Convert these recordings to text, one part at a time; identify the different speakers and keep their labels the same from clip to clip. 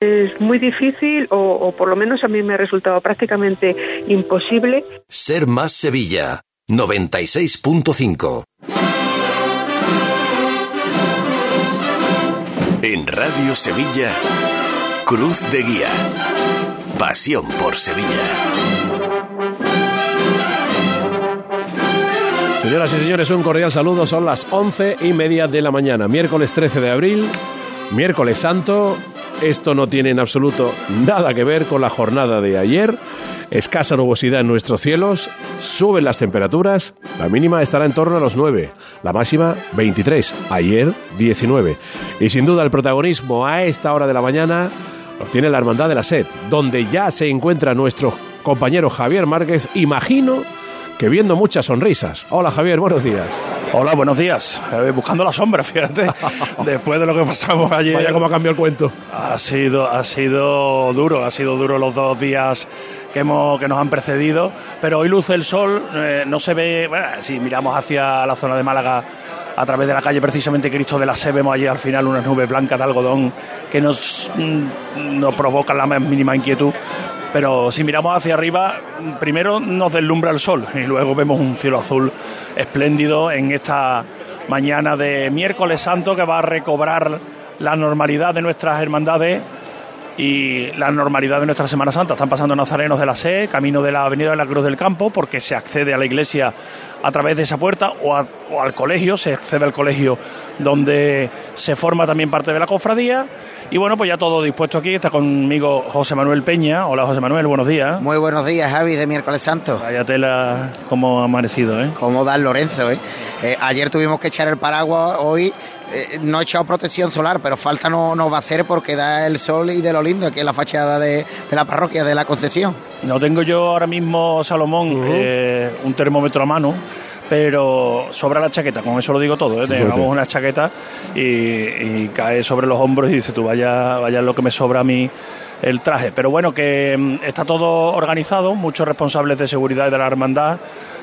Speaker 1: Es muy difícil o, o por lo menos a mí me ha resultado prácticamente imposible.
Speaker 2: Ser más Sevilla 96.5 En Radio Sevilla, Cruz de Guía. Pasión por Sevilla.
Speaker 3: Señoras y señores, un cordial saludo. Son las once y media de la mañana, miércoles 13 de abril, miércoles santo. Esto no tiene en absoluto nada que ver con la jornada de ayer. Escasa nubosidad en nuestros cielos, suben las temperaturas, la mínima estará en torno a los 9, la máxima 23, ayer 19. Y sin duda el protagonismo a esta hora de la mañana lo tiene la Hermandad de la Sed, donde ya se encuentra nuestro compañero Javier Márquez, imagino que viendo muchas sonrisas. Hola Javier, buenos días.
Speaker 4: Hola, buenos días. Eh, buscando la sombra, fíjate. Después de lo que pasamos ayer.
Speaker 3: Vaya cómo ha cambiado el cuento.
Speaker 4: Ha sido, ha sido duro, ha sido duro los dos días que, hemos, que nos han precedido. Pero hoy luce el sol, eh, no se ve. Bueno, si miramos hacia la zona de Málaga a través de la calle precisamente Cristo de la Se vemos allí al final unas nubes blancas de algodón que nos, mm, nos provocan la más mínima inquietud. Pero si miramos hacia arriba, primero nos deslumbra el sol y luego vemos un cielo azul espléndido en esta mañana de miércoles santo que va a recobrar la normalidad de nuestras hermandades y la normalidad de nuestra Semana Santa. Están pasando nazarenos de la SE, camino de la Avenida de la Cruz del Campo, porque se accede a la iglesia a través de esa puerta o, a- o al colegio, se accede al colegio donde se forma también parte de la cofradía. Y bueno, pues ya todo dispuesto aquí. Está conmigo José Manuel Peña. Hola José Manuel, buenos días.
Speaker 5: Muy buenos días, Javi, de miércoles santo.
Speaker 4: Vaya tela, como ha amanecido, ¿eh?
Speaker 5: Como Dan Lorenzo, ¿eh? Eh, Ayer tuvimos que echar el paraguas, hoy eh, no he echado protección solar, pero falta no, no va a ser porque da el sol y de lo lindo, aquí en la fachada de, de la parroquia de la Concepción.
Speaker 4: No tengo yo ahora mismo, Salomón, eh, un termómetro a mano, pero sobra la chaqueta, con eso lo digo todo. ¿eh? Llevamos una chaqueta y, y cae sobre los hombros y dice tú, vaya, vaya lo que me sobra a mí el traje. Pero bueno, que mm, está todo organizado, muchos responsables de seguridad de la hermandad,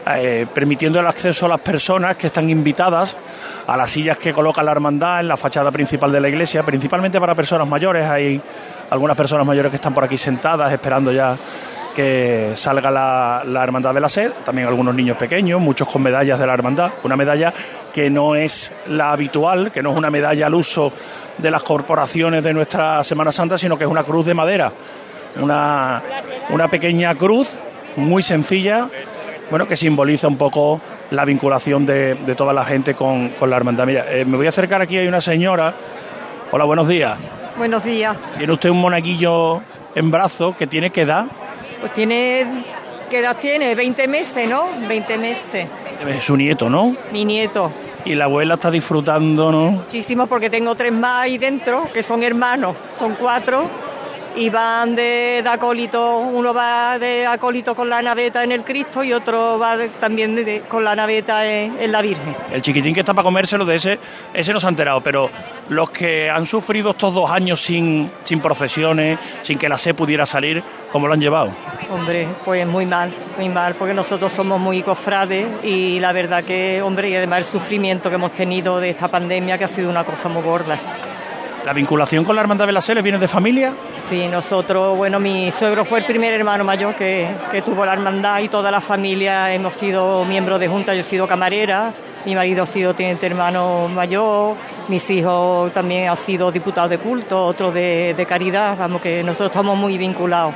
Speaker 4: eh, permitiendo el acceso a las personas que están invitadas a las sillas que coloca la hermandad en la fachada principal de la iglesia, principalmente para personas mayores. Hay algunas personas mayores que están por aquí sentadas esperando ya que salga la, Hermandad de la Sed, también algunos niños pequeños, muchos con medallas de la Hermandad, una medalla que no es la habitual, que no es una medalla al uso de las corporaciones de nuestra Semana Santa, sino que es una cruz de madera, una, una pequeña cruz muy sencilla, bueno, que simboliza un poco la vinculación de, de toda la gente con, con la Hermandad. Mira, eh, me voy a acercar aquí, hay una señora. Hola, buenos días.
Speaker 6: Buenos días.
Speaker 4: Tiene usted un monaguillo en brazo que tiene que edad.
Speaker 6: Pues tiene, ¿qué edad tiene? 20 meses, ¿no? 20 meses.
Speaker 4: Es su nieto, ¿no?
Speaker 6: Mi nieto.
Speaker 4: Y la abuela está disfrutando, ¿no?
Speaker 6: Muchísimo porque tengo tres más ahí dentro, que son hermanos, son cuatro. Y van de, de acólito, uno va de acólito con la naveta en el Cristo y otro va de- también de- con la naveta en, en la Virgen.
Speaker 4: El chiquitín que está para comérselo de ese, ese no se ha enterado, pero los que han sufrido estos dos años sin, sin procesiones, sin que la SE pudiera salir, ¿cómo lo han llevado?
Speaker 6: Hombre, pues muy mal, muy mal, porque nosotros somos muy cofrades y la verdad que, hombre, y además el sufrimiento que hemos tenido de esta pandemia que ha sido una cosa muy gorda.
Speaker 4: ¿La vinculación con la Hermandad de la SE les viene de familia?
Speaker 6: Sí, nosotros, bueno, mi suegro fue el primer hermano mayor que, que tuvo la hermandad y toda la familia hemos sido miembros de junta, yo he sido camarera, mi marido ha sido teniente hermano mayor, mis hijos también han sido diputados de culto, otros de, de caridad, vamos que nosotros estamos muy vinculados.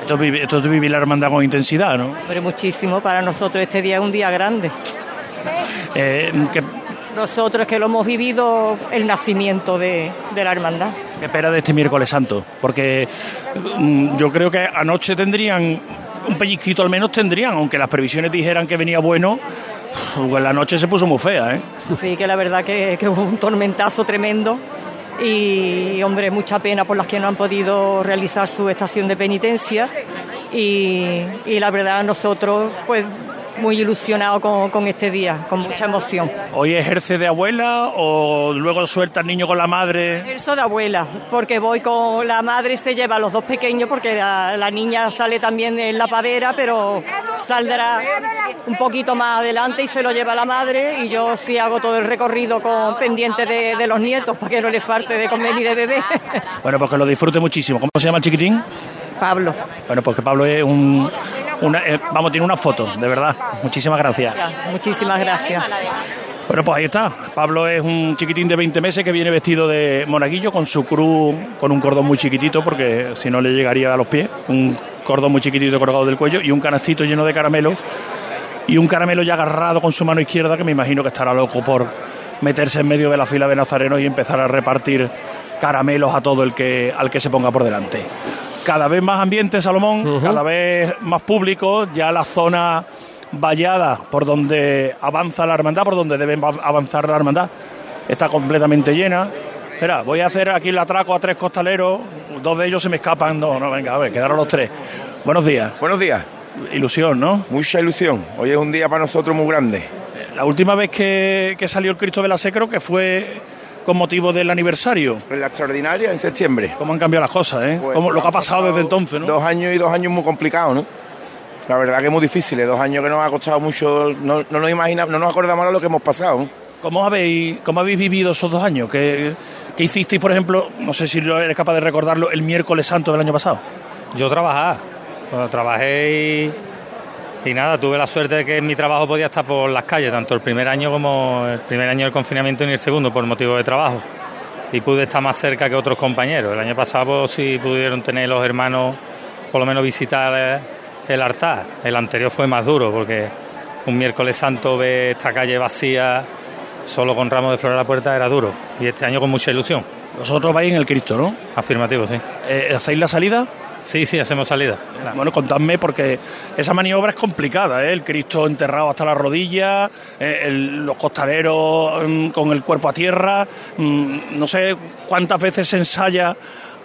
Speaker 4: Esto es, vivir, esto es vivir la hermandad con intensidad, ¿no?
Speaker 6: Pero muchísimo, para nosotros este día es un día grande.
Speaker 4: Eh, ¿qué,
Speaker 6: Nosotros que lo hemos vivido el nacimiento de, de la hermandad.
Speaker 4: qué espera de este miércoles santo? Porque mm, yo creo que anoche tendrían, un pellizquito al menos tendrían, aunque las previsiones dijeran que venía bueno, pues la noche se puso muy fea, ¿eh?
Speaker 6: Sí, que la verdad que, que hubo un tormentazo tremendo y, hombre, mucha pena por las que no han podido realizar su estación de penitencia y, y la verdad nosotros, pues, muy ilusionado con, con este día, con mucha emoción.
Speaker 4: ¿Hoy ejerce de abuela o luego suelta al niño con la madre?
Speaker 6: Ejerzo de abuela, porque voy con la madre, se lleva a los dos pequeños, porque la, la niña sale también en la pavera, pero saldrá un poquito más adelante y se lo lleva la madre y yo sí hago todo el recorrido con pendiente de, de los nietos para que no les falte de comer ni de beber.
Speaker 4: Bueno, pues que lo disfrute muchísimo. ¿Cómo se llama el chiquitín?
Speaker 6: Pablo.
Speaker 4: Bueno, pues que Pablo es un... Una, eh, vamos, tiene una foto, de verdad. Muchísimas gracias.
Speaker 6: Muchísimas gracias.
Speaker 4: Bueno, pues ahí está. Pablo es un chiquitín de 20 meses que viene vestido de monaguillo con su cruz, con un cordón muy chiquitito, porque si no le llegaría a los pies. Un cordón muy chiquitito colgado del cuello y un canastito lleno de caramelo. Y un caramelo ya agarrado con su mano izquierda, que me imagino que estará loco por meterse en medio de la fila de nazarenos y empezar a repartir caramelos a todo el que, al que se ponga por delante. Cada vez más ambiente, Salomón, cada vez más público, ya la zona vallada por donde avanza la hermandad, por donde debe avanzar la hermandad, está completamente llena. Espera, voy a hacer aquí el atraco a tres costaleros, dos de ellos se me escapan, no, no, venga, a ver, quedaron los tres. Buenos días.
Speaker 7: Buenos días.
Speaker 4: Ilusión, ¿no?
Speaker 7: Mucha ilusión. Hoy es un día para nosotros muy grande.
Speaker 4: La última vez que, que salió el Cristo de la Sé creo que fue con motivo del aniversario.
Speaker 7: En la extraordinaria, en septiembre.
Speaker 4: ¿Cómo han cambiado las cosas, eh?
Speaker 7: Pues,
Speaker 4: ¿Cómo- lo que ha pasado desde entonces, ¿no?
Speaker 7: Dos años y dos años muy complicados, ¿no? La verdad que es muy difícil, dos años que nos ha costado mucho, no, no nos imaginamos, no nos acordamos ahora lo que hemos pasado. ¿no?
Speaker 4: ¿Cómo habéis, ¿Cómo habéis vivido esos dos años? ¿Qué, qué hicisteis, por ejemplo, no sé si eres capaz de recordarlo, el miércoles santo del año pasado?
Speaker 8: Yo trabajaba. Bueno, trabajé y, y nada, tuve la suerte de que mi trabajo podía estar por las calles, tanto el primer año como el primer año del confinamiento y el segundo por motivo de trabajo. Y pude estar más cerca que otros compañeros. El año pasado pues, sí pudieron tener los hermanos, por lo menos visitar el altar. El anterior fue más duro porque un miércoles santo ver esta calle vacía, solo con ramos de flores a la puerta, era duro. Y este año con mucha ilusión.
Speaker 4: Vosotros vais en el Cristo, ¿no?
Speaker 8: Afirmativo, sí.
Speaker 4: Eh, ¿Hacéis la salida?
Speaker 8: Sí, sí, hacemos salida.
Speaker 4: Bueno, contadme, porque esa maniobra es complicada, ¿eh? El Cristo enterrado hasta la rodilla, eh, el- los costaleros mm, con el cuerpo a tierra. mm, no sé cuántas veces se ensaya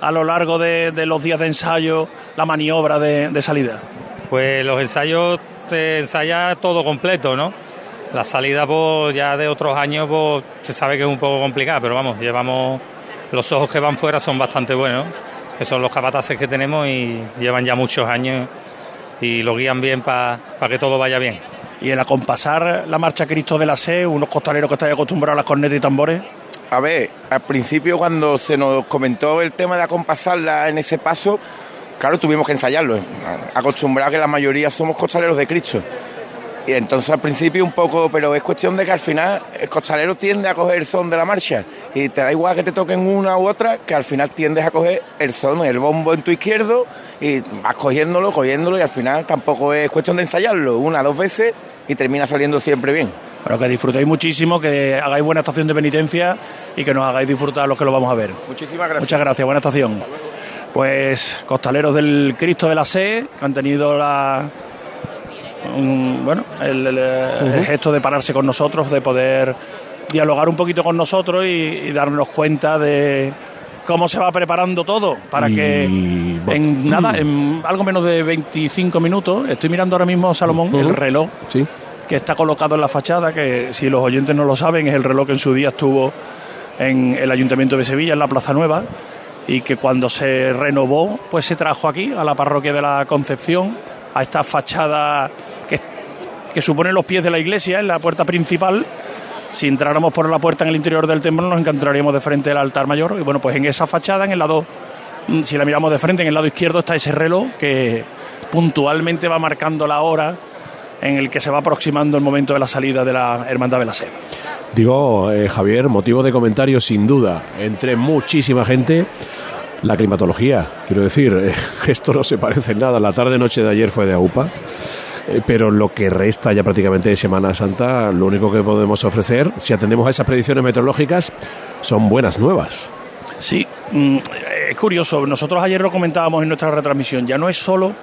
Speaker 4: a lo largo de, de los días de ensayo la maniobra de, de salida.
Speaker 8: Pues los ensayos te ensaya todo completo, ¿no? La salida pues, ya de otros años pues, se sabe que es un poco complicada, pero vamos, llevamos los ojos que van fuera son bastante buenos, que son los capataces que tenemos y llevan ya muchos años y lo guían bien para que todo vaya bien.
Speaker 4: Y el acompasar la marcha Cristo de la Sé, unos costaleros que estáis acostumbrados a las cornetas y tambores.
Speaker 7: A ver, al principio cuando se nos comentó el tema de acompasarla en ese paso, claro, tuvimos que ensayarlo. Acostumbrados que la mayoría somos costaleros de Cristo. Y entonces al principio un poco, pero es cuestión de que al final el costalero tiende a coger el son de la marcha. Y te da igual que te toquen una u otra, que al final tiendes a coger el son, el bombo en tu izquierdo, y vas cogiéndolo, cogiéndolo, y al final tampoco es cuestión de ensayarlo una, dos veces, y termina saliendo siempre bien.
Speaker 4: Pero que disfrutéis muchísimo, que hagáis buena estación de penitencia y que nos hagáis disfrutar los que lo vamos a ver.
Speaker 7: Muchísimas gracias.
Speaker 4: Muchas gracias, buena estación. Pues costaleros del Cristo de la Sé, que han tenido la un- bueno, el, el- el gesto de pararse con nosotros, de poder dialogar un poquito con nosotros y, y darnos cuenta de cómo se va preparando todo para
Speaker 3: Y-
Speaker 4: que en nada, en algo menos de 25 minutos, estoy mirando ahora mismo, Salomón, el reloj
Speaker 3: Sí.
Speaker 4: que está colocado en la fachada, que si los oyentes no lo saben, es el reloj que en su día estuvo en el Ayuntamiento de Sevilla, en la Plaza Nueva, y que cuando se renovó, pues se trajo aquí, a la parroquia de la Concepción, a esta fachada que, supone los pies de la iglesia, en la puerta principal. Si entráramos por la puerta en el interior del templo, nos encontraríamos de frente al altar mayor. Y bueno, pues en esa fachada, en el lado, mm, si la miramos de frente, en el lado izquierdo está ese reloj que puntualmente va marcando la hora en el que se va aproximando el momento de la salida de la Hermandad de la Sed.
Speaker 3: Digo, eh, Javier, motivo de comentario sin duda, entre muchísima gente, la climatología. Quiero decir, eh, esto no se parece en nada. La tarde-noche de ayer fue de AUPA, pero lo que resta ya prácticamente de Semana Santa, lo único que podemos ofrecer, si atendemos a esas predicciones meteorológicas, son buenas nuevas.
Speaker 4: Sí, mm, es curioso. Nosotros ayer lo comentábamos en nuestra retransmisión. Ya no es solo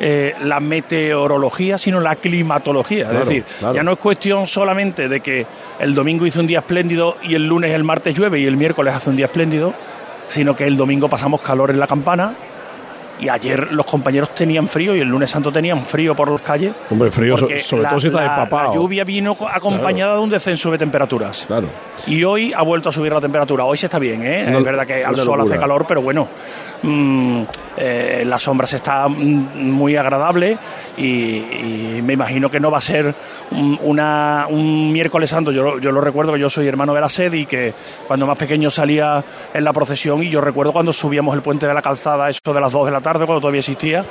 Speaker 4: eh, la meteorología, sino la climatología.
Speaker 3: Claro,
Speaker 4: es decir,
Speaker 3: claro.
Speaker 4: ya no es cuestión solamente de que el domingo hizo un día espléndido y el lunes, el martes llueve y el miércoles hace un día espléndido, sino que el domingo pasamos calor en la campana, y ayer los compañeros tenían frío y el lunes santo tenían frío por las calles.
Speaker 3: Hombre, frío, sobre
Speaker 4: la,
Speaker 3: todo si está empapado.
Speaker 4: la lluvia vino co- acompañada de un descenso de temperaturas.
Speaker 3: Claro.
Speaker 4: Y hoy ha vuelto a subir la temperatura. Hoy se está bien, ¿eh? Es verdad que al sol hace calor, pero bueno, mm, eh, la sombra se está mm, muy agradable y, y me imagino que no va a ser un, una- un miércoles santo. Yo, lo- yo lo recuerdo que yo soy hermano de la sed y que cuando más pequeño salía en la procesión y yo recuerdo cuando subíamos el puente de la calzada, eso de las 2 de la tarde, cuando todavía existía,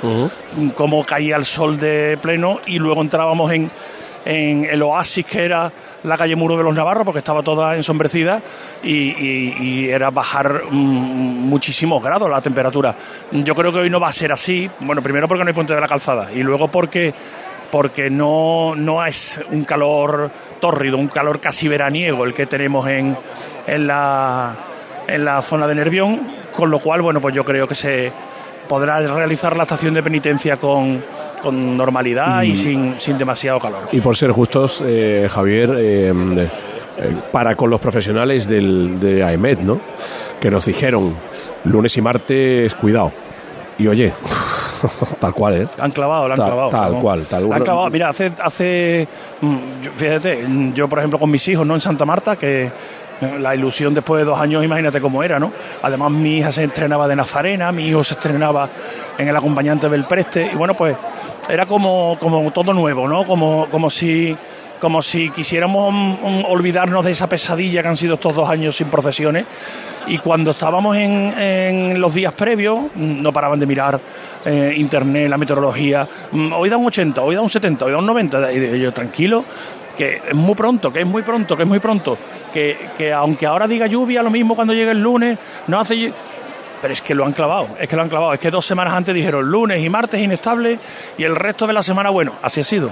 Speaker 4: mm, cómo caía el sol de pleno y luego entrábamos en en el oasis que era la calle Muro de los Navarros, porque estaba toda ensombrecida y, y- y era bajar mm, muchísimos grados la temperatura. Yo creo que hoy no va a ser así, bueno, primero porque no hay puente de la calzada y luego porque porque no, no es un calor tórrido, un calor casi veraniego el que tenemos en, en, la, en la zona de Nervión, con lo cual, bueno, pues yo creo que se podrá realizar la estación de penitencia con, con normalidad y sin, sin demasiado calor.
Speaker 3: Y por ser justos, eh, Javier, eh, eh, para con los profesionales del, de AEMET, ¿no? Que nos dijeron lunes y martes, cuidado. Y oye, tal cual, ¿eh?
Speaker 4: Han clavado, la han
Speaker 3: Tal-
Speaker 4: clavado.
Speaker 3: tal cual, tal-
Speaker 4: La han clavado. Mira, hace, hace mm, fíjate, mm, yo por ejemplo con mis hijos, ¿no? En Santa Marta, que la ilusión después de dos años, imagínate cómo era, ¿no? Además mi hija se estrenaba de Nazarena, mi hijo se estrenaba en el acompañante del Preste, y bueno, pues era como, como todo nuevo, ¿no? Como, como si como si quisiéramos olvidarnos de esa pesadilla que han sido estos dos años sin procesiones. Y cuando estábamos en, en los días previos, mm, no paraban de mirar eh, internet, la meteorología. Mm, Hoy da un 80, hoy da un 70, hoy da un 90. Y yo, tranquilo, que es muy pronto, que es muy pronto, que es muy pronto. Que, que aunque ahora diga lluvia, lo mismo cuando llegue el lunes, no hace. Pero es que lo han clavado, es que lo han clavado. Es que dos semanas antes dijeron lunes y martes inestable y el resto de la semana, bueno, así ha sido.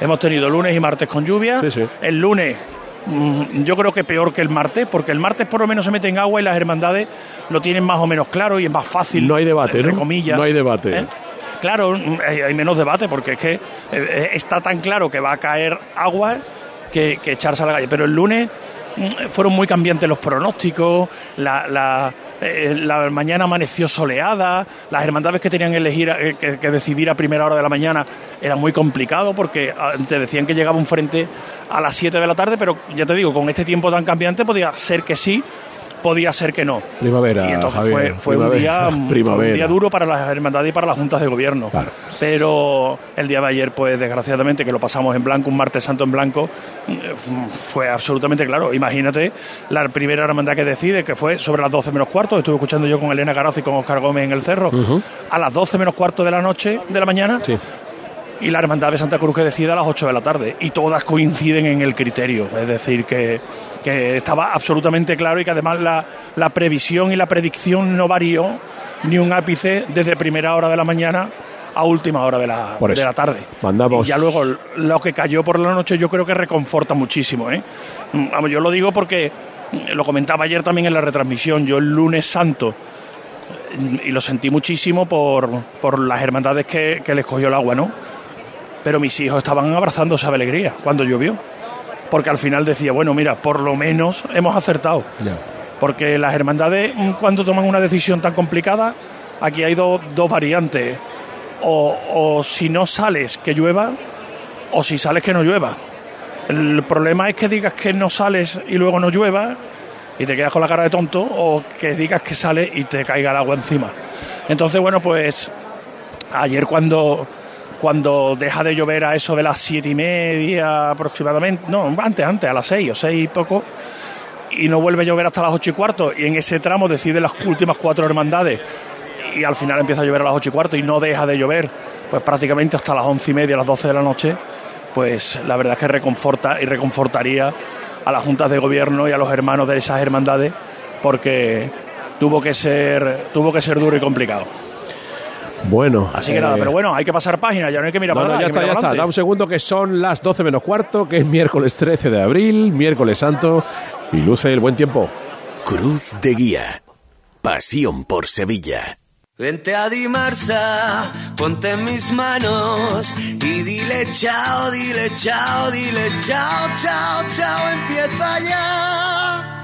Speaker 4: Hemos tenido lunes y martes con lluvia.
Speaker 3: Sí, sí.
Speaker 4: El lunes, mm, yo creo que peor que el martes, porque el martes por lo menos se mete en agua y las hermandades lo tienen más o menos claro y es más fácil.
Speaker 3: No hay debate,
Speaker 4: entre
Speaker 3: ¿no?
Speaker 4: comillas.
Speaker 3: No hay debate.
Speaker 4: ¿Eh? Claro, mm, hay menos debate porque es que eh, eh, está tan claro que va a caer agua que, echarse a la calle. Pero el lunes mm, fueron muy cambiantes los pronósticos, la, eh, la mañana amaneció soleada, las hermandades que tenían que elegir, que, decidir a primera hora de la mañana era muy complicado porque te decían que llegaba un frente a las 7 de la tarde, pero ya te digo, con este tiempo tan cambiante podía ser que sí, podía ser que no.
Speaker 3: Primavera,
Speaker 4: Y entonces
Speaker 3: Javier,
Speaker 4: fue, fue un día, fue un día duro para las hermandades y para las juntas de gobierno.
Speaker 3: Claro.
Speaker 4: Pero el día de ayer, pues desgraciadamente, que lo pasamos en blanco, un martes santo en blanco, fue absolutamente claro. Imagínate la primera hermandad que decide, que fue sobre las 12 menos cuarto. Estuve escuchando yo con Elena Garoz y con Oscar Gómez en el cerro. A las 12 menos cuarto de la noche, de la mañana.
Speaker 3: Sí.
Speaker 4: Y la hermandad de Santa Cruz que decide a las 8 de la tarde. Y todas coinciden en el criterio. Es decir, que, que estaba absolutamente claro y que además la, la previsión y la predicción no varió ni un ápice desde primera hora de la mañana a última hora de la, de la tarde.
Speaker 3: Mandamos-
Speaker 4: Y ya luego lo que cayó por la noche yo creo que reconforta muchísimo. ¿eh? Yo lo digo porque lo comentaba ayer también en la retransmisión. Yo el lunes santo y lo sentí muchísimo por, por las hermandades que, que les cogió el agua, ¿no? Pero mis hijos estaban abrazándose de alegría cuando llovió. Porque al final decía, bueno, mira, por lo menos hemos acertado. Porque las hermandades, mm, cuando toman una decisión tan complicada, aquí hay do- dos variantes. O, o si no sales, que llueva, o si sales, que no llueva. El problema es que digas que no sales y luego no llueva y te quedas con la cara de tonto, o que digas que sales y te caiga el agua encima. Entonces, bueno, pues ayer cuando cuando deja de llover a eso de las siete y media aproximadamente, no, antes, antes, a las seis o seis y poco, y no vuelve a llover hasta las ocho y cuarto, y en ese tramo decide las últimas cuatro hermandades, y al final empieza a llover a las ocho y cuarto y no deja de llover, pues prácticamente hasta las once y media, las doce de la noche, pues la verdad es que reconforta y reconfortaría a las juntas de gobierno y a los hermanos de esas hermandades, porque tuvo que ser, tuvo que ser duro y complicado.
Speaker 3: Bueno.
Speaker 4: Así que nada,
Speaker 3: eh,
Speaker 4: pero bueno, hay que pasar página, ya no hay que mirar
Speaker 3: No,
Speaker 4: para
Speaker 3: no, ya está, ya está. Da un segundo que son las 12 menos cuarto, que es miércoles 13 de abril, miércoles santo, y luce el buen tiempo.
Speaker 2: Cruz de Guía. Pasión por Sevilla.
Speaker 9: Vente a Dimarsa, ponte en mis manos y dile chao, dile chao, dile chao, chao, chao, empieza ya.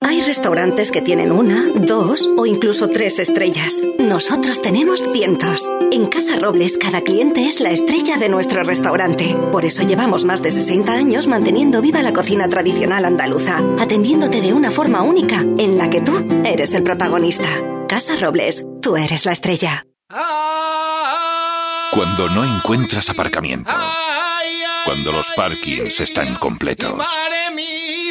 Speaker 10: Hay restaurantes que tienen una, dos o incluso tres estrellas. Nosotros tenemos cientos. En Casa Robles cada cliente es la estrella de nuestro restaurante. Por eso llevamos más de 60 años manteniendo viva la cocina tradicional andaluza, atendiéndote de una forma única en la que tú eres el protagonista. Casa Robles, tú eres la estrella.
Speaker 11: Cuando no encuentras aparcamiento. Cuando los parkings están completos.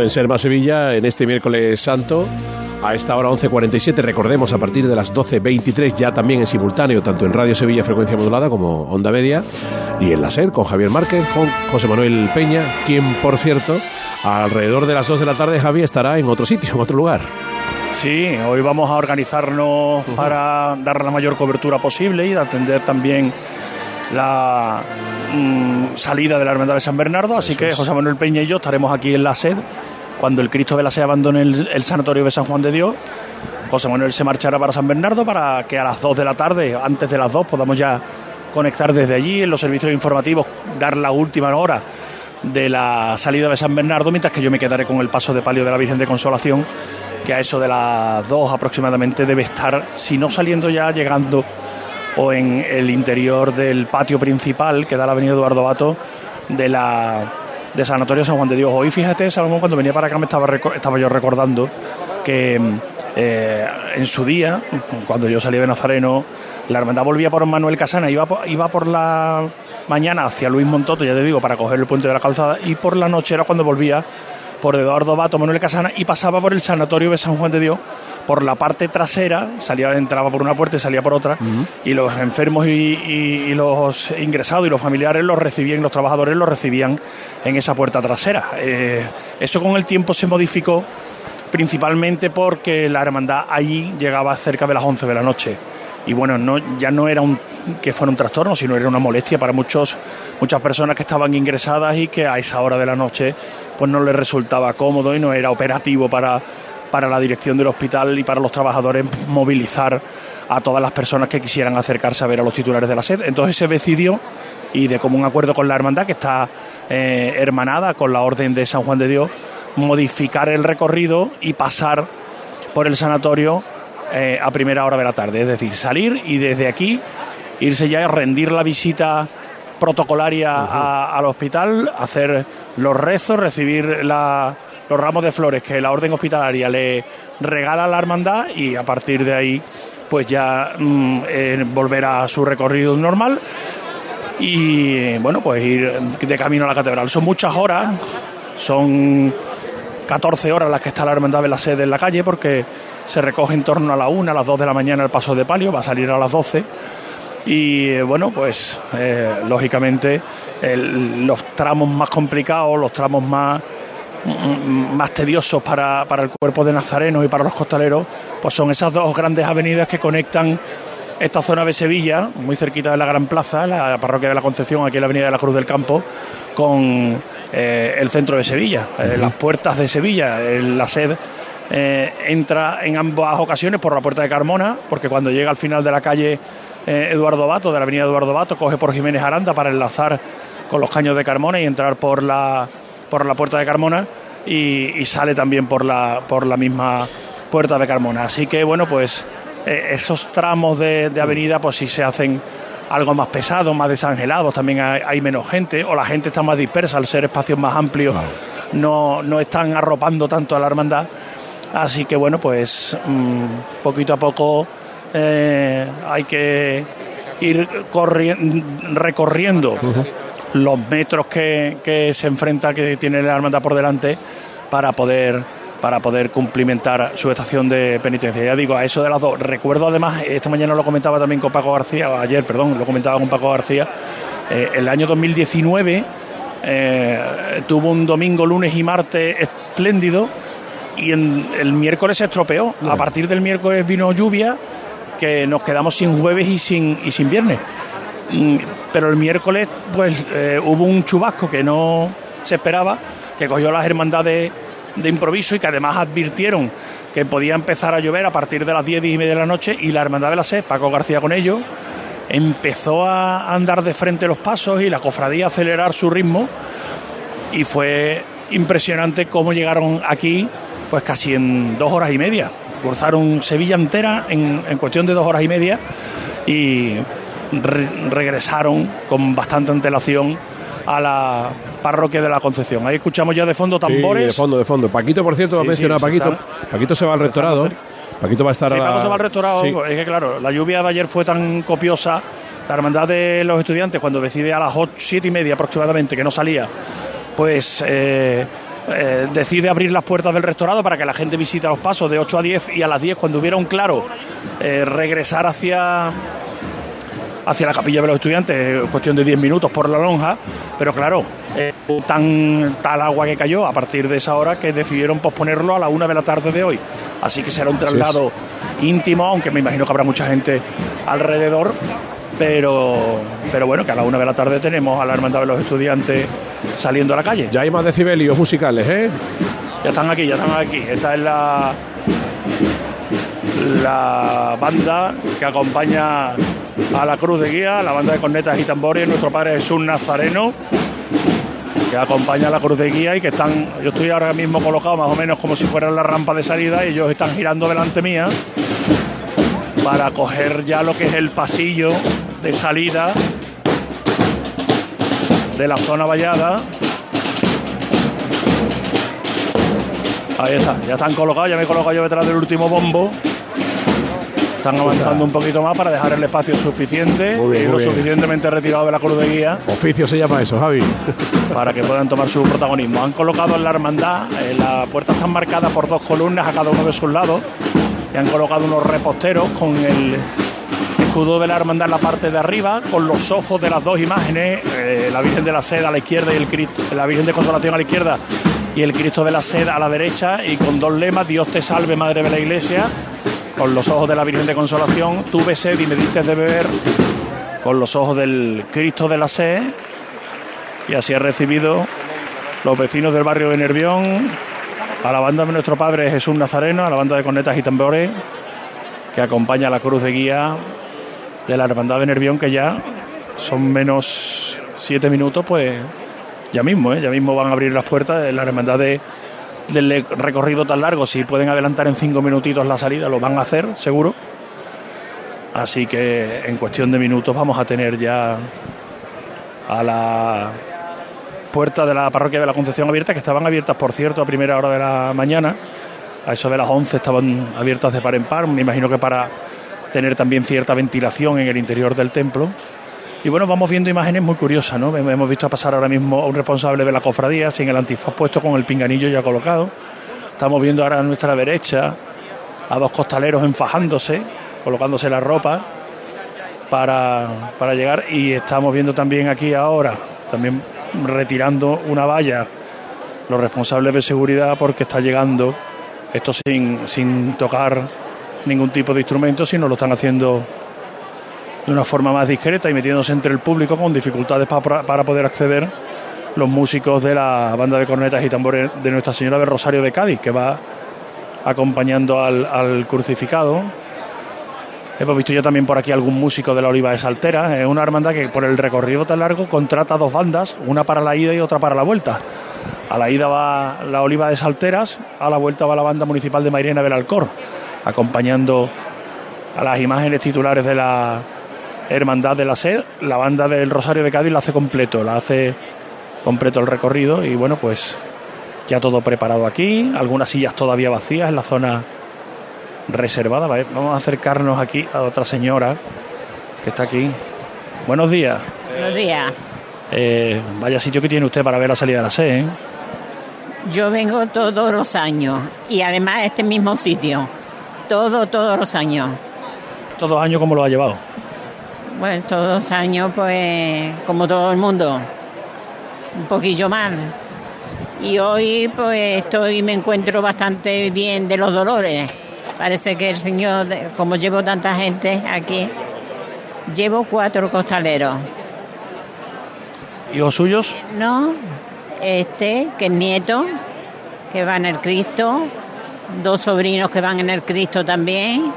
Speaker 3: En Serma, Sevilla, en este miércoles santo, a esta hora 11.47, recordemos, a partir de las 12.23, ya también en simultáneo, tanto en Radio Sevilla Frecuencia Modulada como Onda Media, y en la SED, con Javier Márquez, con José Manuel Peña, quien, por cierto, alrededor de las 2 de la tarde, Javi, estará en otro sitio, en otro lugar.
Speaker 4: Sí, hoy vamos a organizarnos para dar la mayor cobertura posible y atender también la mm, salida de la Hermandad de San Bernardo, así que José Manuel Peña y yo estaremos aquí en la sed cuando el Cristo de la Sed abandone el, el sanatorio de San Juan de Dios. José Manuel se marchará para San Bernardo para que a las 2 de la tarde, antes de las 2, podamos ya conectar desde allí en los servicios informativos, dar la última hora de la salida de San Bernardo, mientras que yo me quedaré con el paso de palio de la Virgen de Consolación, que a eso de las 2 aproximadamente debe estar, si no saliendo ya, llegando o en el interior del patio principal que da la avenida Eduardo Bato de la de Sanatorio San Juan de Dios. Hoy fíjate, Salomón, cuando venía para acá me estaba, estaba yo recordando que eh, en su día, cuando yo salí de Nazareno, la hermandad volvía por Manuel Casana, iba iba por la mañana hacia Luis Montoto, ya te digo, para coger el puente de la calzada, y por la noche era cuando volvía por Eduardo Bato, Manuel Casana, y pasaba por el sanatorio de San Juan de Dios, por la parte trasera, salía, entraba por una puerta y salía por otra, y los enfermos y, y- y los ingresados y los familiares los recibían, los trabajadores los recibían en esa puerta trasera. Eh, eso con el tiempo se modificó principalmente porque la hermandad allí llegaba cerca de las 11 de la noche. Y bueno, no, ya no era un, que fuera un trastorno, sino era una molestia para muchos, muchas personas que estaban ingresadas y que a esa hora de la noche pues no les resultaba cómodo y no era operativo para, para la dirección del hospital y para los trabajadores movilizar a todas las personas que quisieran acercarse a ver a los titulares de la sed. Entonces se decidió y de común acuerdo con la hermandad que está eh, hermanada con la Orden de San Juan de Dios, modificar el recorrido y pasar por el sanatorio eh, a primera hora de la tarde, es decir, salir y desde aquí irse ya a rendir la visita protocolaria a- al hospital, hacer los rezos, recibir la, los ramos de flores que la orden hospitalaria le regala a la hermandad y a partir de ahí pues ya mm, eh, volver a su recorrido normal y bueno pues ir de camino a la catedral. Son muchas horas, son 14 horas las que está la hermandad de la sede en la calle porque se recoge en torno a la 1, a las 2 de la mañana el paso de palio, va a salir a las 12 y eh, bueno, pues eh, lógicamente los tramos más complicados, los tramos más, mm, más tediosos para, para el cuerpo de nazarenos y para los costaleros, pues son esas dos grandes avenidas que conectan esta zona de Sevilla, muy cerquita de la Gran Plaza, la parroquia de la Concepción, aquí en la Avenida de la Cruz del Campo, con eh, el centro de Sevilla, las puertas de Sevilla, la sed entra en ambas ocasiones por la puerta de Carmona, porque cuando llega al final de la calle eh, Eduardo Bato, de la avenida Eduardo Bato, coge por Jiménez Aranda para enlazar con los caños de Carmona y entrar por la, por la puerta de Carmona y, sale también por la, por la misma puerta de Carmona. Así que bueno, pues eh, esos tramos de, avenida pues si se hacen algo más pesados, más desangelados, también hay, menos gente o la gente está más dispersa al ser espacios más amplios, no, no están arropando tanto a la hermandad. Así que bueno, pues mm, poquito a poco eh, hay que ir recorriendo los metros que, se enfrenta, que tiene la hermandad por delante, para poder para poder cumplimentar su estación de penitencia. Ya digo, a eso de las dos. Recuerdo además, esta mañana lo comentaba también con Paco García, o ayer, perdón, lo comentaba con Paco García, eh, el año 2019 eh, tuvo un domingo, lunes y martes espléndido y en, el miércoles se estropeó. A partir del miércoles vino lluvia que nos quedamos sin jueves y sin, y sin viernes. Mm, pero el miércoles pues eh, hubo un chubasco que no se esperaba, que cogió las hermandades de improviso y que además advirtieron que podía empezar a llover a partir de las 10, y media de la noche y la hermandad de la SED, Paco García con ellos, empezó a andar de frente los pasos y la cofradía a acelerar su ritmo y fue impresionante cómo llegaron aquí pues casi en dos horas y media cruzaron Sevilla entera en, cuestión de dos horas y media y regresaron con bastante antelación a la parroquia de la Concepción. Ahí escuchamos ya de fondo tambores.
Speaker 3: de fondo, de fondo. Paquito, por cierto, lo ha mencionado Paquito. Paquito se va al rectorado. Paquito va a estar
Speaker 4: sí, Paco se va al rectorado. Es que, claro, la lluvia de ayer fue tan copiosa. La hermandad de los estudiantes, cuando decide a las siete y media aproximadamente que no salía, pues eh, eh, decide abrir las puertas del restaurado para que la gente visite los pasos de 8 a 10 y a las 10 cuando hubiera un claro eh, regresar hacia hacia la capilla de los estudiantes, cuestión de 10 minutos por la lonja, pero claro, eh, tan tal agua que cayó a partir de esa hora que decidieron posponerlo a la una de la tarde de hoy. Así que será un traslado íntimo, aunque me imagino que habrá mucha gente alrededor, pero, pero bueno, que a la una de la tarde tenemos a la Hermandad de los Estudiantes saliendo a la calle.
Speaker 3: Ya hay más decibelios musicales, ¿eh?
Speaker 4: Ya están aquí, ya están aquí. Esta es la, la banda que acompaña a la Cruz de Guía, la banda de cornetas y tambores, nuestro padre Jesús Nazareno, que acompaña a la Cruz de Guía y que están, yo estoy ahora mismo colocado más o menos como si fuera la rampa de salida y ellos están girando delante mía para coger ya lo que es el pasillo de salida de la zona vallada. Ahí está, ya están colocados, ya me he colocado yo detrás del último bombo. Están avanzando un poquito más para dejar el espacio suficiente y lo suficientemente retirado de la cruz de guía.
Speaker 3: Oficio se llama eso, Javi.
Speaker 4: Para que puedan tomar su protagonismo. Han colocado en la hermandad, en la puerta están marcadas por dos columnas a cada uno de sus lados. Y han colocado unos reposteros con el escudo de la hermandad en la parte de arriba, con los ojos de las dos imágenes, eh, la Virgen de la Seda a la izquierda y el Cristo, la Virgen de Consolación a la izquierda y el Cristo de la Seda a la derecha, y con dos lemas, Dios te salve, Madre de la Iglesia, con los ojos de la Virgen de Consolación, tuve sed y me diste de beber, con los ojos del Cristo de la Sed, y así ha recibido los vecinos del barrio de Nervión, a la banda de nuestro Padre Jesús Nazareno, a la banda de cornetas y tambores, que acompaña a la cruz de guía de la Hermandad de Nervión, que ya son menos siete minutos, pues ya mismo, ¿eh? ya mismo van a abrir las puertas de la Hermandad de, del recorrido tan largo. Si pueden adelantar en cinco minutitos la salida, lo van a hacer, seguro. Así que en cuestión de minutos vamos a tener ya a la puertas de la parroquia de la Concepción abiertas, que estaban abiertas, por cierto, a primera hora de la mañana. A eso de las 11 estaban abiertas de par en par, me imagino que para tener también cierta ventilación en el interior del templo. Y bueno, vamos viendo imágenes muy curiosas, ¿no? Hemos visto pasar ahora mismo a un responsable de la cofradía sin el antifaz puesto con el pinganillo ya colocado. Estamos viendo ahora a nuestra derecha a dos costaleros enfajándose, colocándose la ropa para, para llegar. Y estamos viendo también aquí ahora, también retirando una valla, los responsables de seguridad, porque está llegando esto sin, sin tocar ningún tipo de instrumento, sino lo están haciendo de una forma más discreta y metiéndose entre el público con dificultades para, para poder acceder los músicos de la banda de cornetas y tambores de Nuestra Señora de Rosario de Cádiz, que va acompañando al, al crucificado. Hemos visto ya también por aquí algún músico de la Oliva de Saltera. Es una hermandad que por el recorrido tan largo contrata dos bandas, una para la ida y otra para la vuelta. A la ida va la Oliva de Salteras, a la vuelta va la banda municipal de Mairena Belalcor, acompañando a las imágenes titulares de la Hermandad de la Sed. La banda del Rosario de Cádiz la hace completo, la hace completo el recorrido y bueno, pues ya todo preparado aquí, algunas sillas todavía vacías en la zona reservada. Vamos a acercarnos aquí a otra señora que está aquí. Buenos días.
Speaker 12: Buenos días.
Speaker 4: Eh, vaya sitio que tiene usted para ver la salida de la SE. ¿eh?
Speaker 12: Yo vengo todos los años y además a este mismo sitio. Todo, todos los años.
Speaker 4: ¿Estos dos años cómo lo ha llevado?
Speaker 12: Bueno, todos los años, pues, como todo el mundo, un poquillo mal. Y hoy, pues, estoy, me encuentro bastante bien de los dolores. Parece que el Señor, como llevo tanta gente aquí, llevo cuatro costaleros.
Speaker 4: ¿Hijos suyos?
Speaker 12: No, este, que es nieto, que va en el Cristo, dos sobrinos que van en el Cristo también,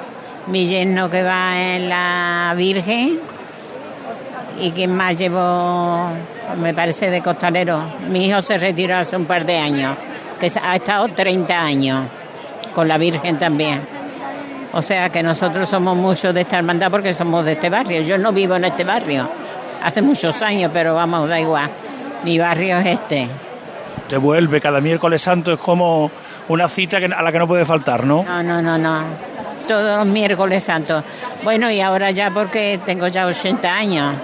Speaker 12: mi yerno que va en la Virgen y quien más llevo, me parece, de costalero. Mi hijo se retiró hace un par de años, que ha estado 30 años con la Virgen también. O sea que nosotros somos muchos de esta hermandad porque somos de este barrio. Yo no vivo en este barrio, hace muchos años, pero vamos, da igual. Mi barrio es este.
Speaker 4: Te vuelve cada miércoles santo, es como una cita a la que no puede faltar, ¿no?
Speaker 12: No, no, no, no. Todos los miércoles santos. Bueno, y ahora ya porque tengo ya 80 años